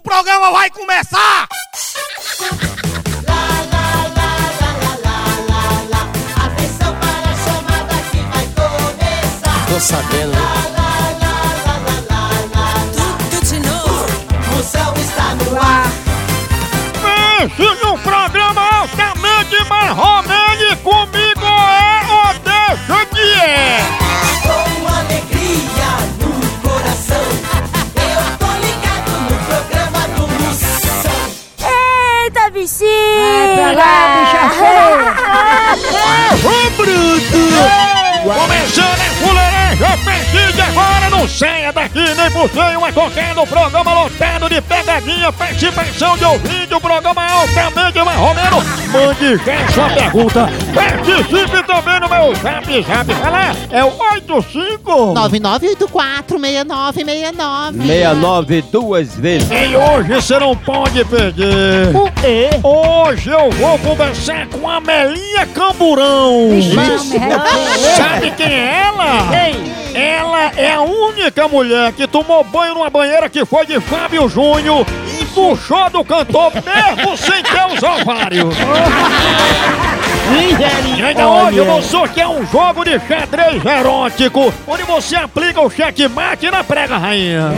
O programa vai começar! Atenção para a chamada que vai começar. Tô sabendo? Tudo de novo. Moção está no ar. Eita, bexiga! Ô bruto! Começando a fuleiragem ofensiva agora não saia daqui nem por nenhuma qualquer no programa lotado de pegadinha, participação de ouvinte, o programa altamente marromeno. Mande já sua pergunta. Participe também no meu zap zap. Vai lá, é o 85 99846969. 69 duas vezes. E hoje você não pode perder. O quê? Hoje eu vou conversar com a Melinha Camburão. Sabe quem é ela? Ela é a única mulher que tomou banho numa banheira que foi de Fábio Júnior e puxou do cantor mesmo sem ter os ovários. E ainda hoje eu vou sortear um jogo de xadrez erótico, onde você aplica o checkmate na prega rainha.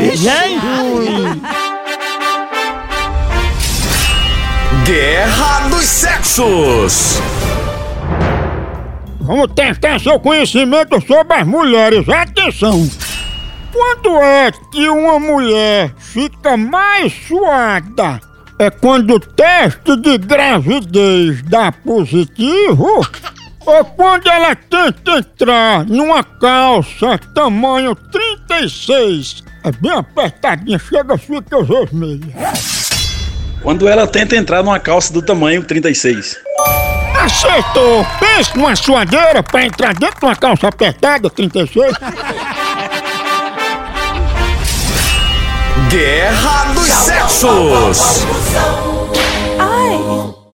Guerra dos Sexos. Vamos testar seu conhecimento sobre as mulheres. Atenção! Quando é que uma mulher fica mais suada? É quando o teste de gravidez dá positivo? Ou quando ela tenta entrar numa calça tamanho 36? É bem apertadinha, chega, fica vermelha. Quando ela tenta entrar numa calça do tamanho 36. Acertou! Pense numa suadeira pra entrar dentro de uma calça apertada 36. Guerra dos Sexos.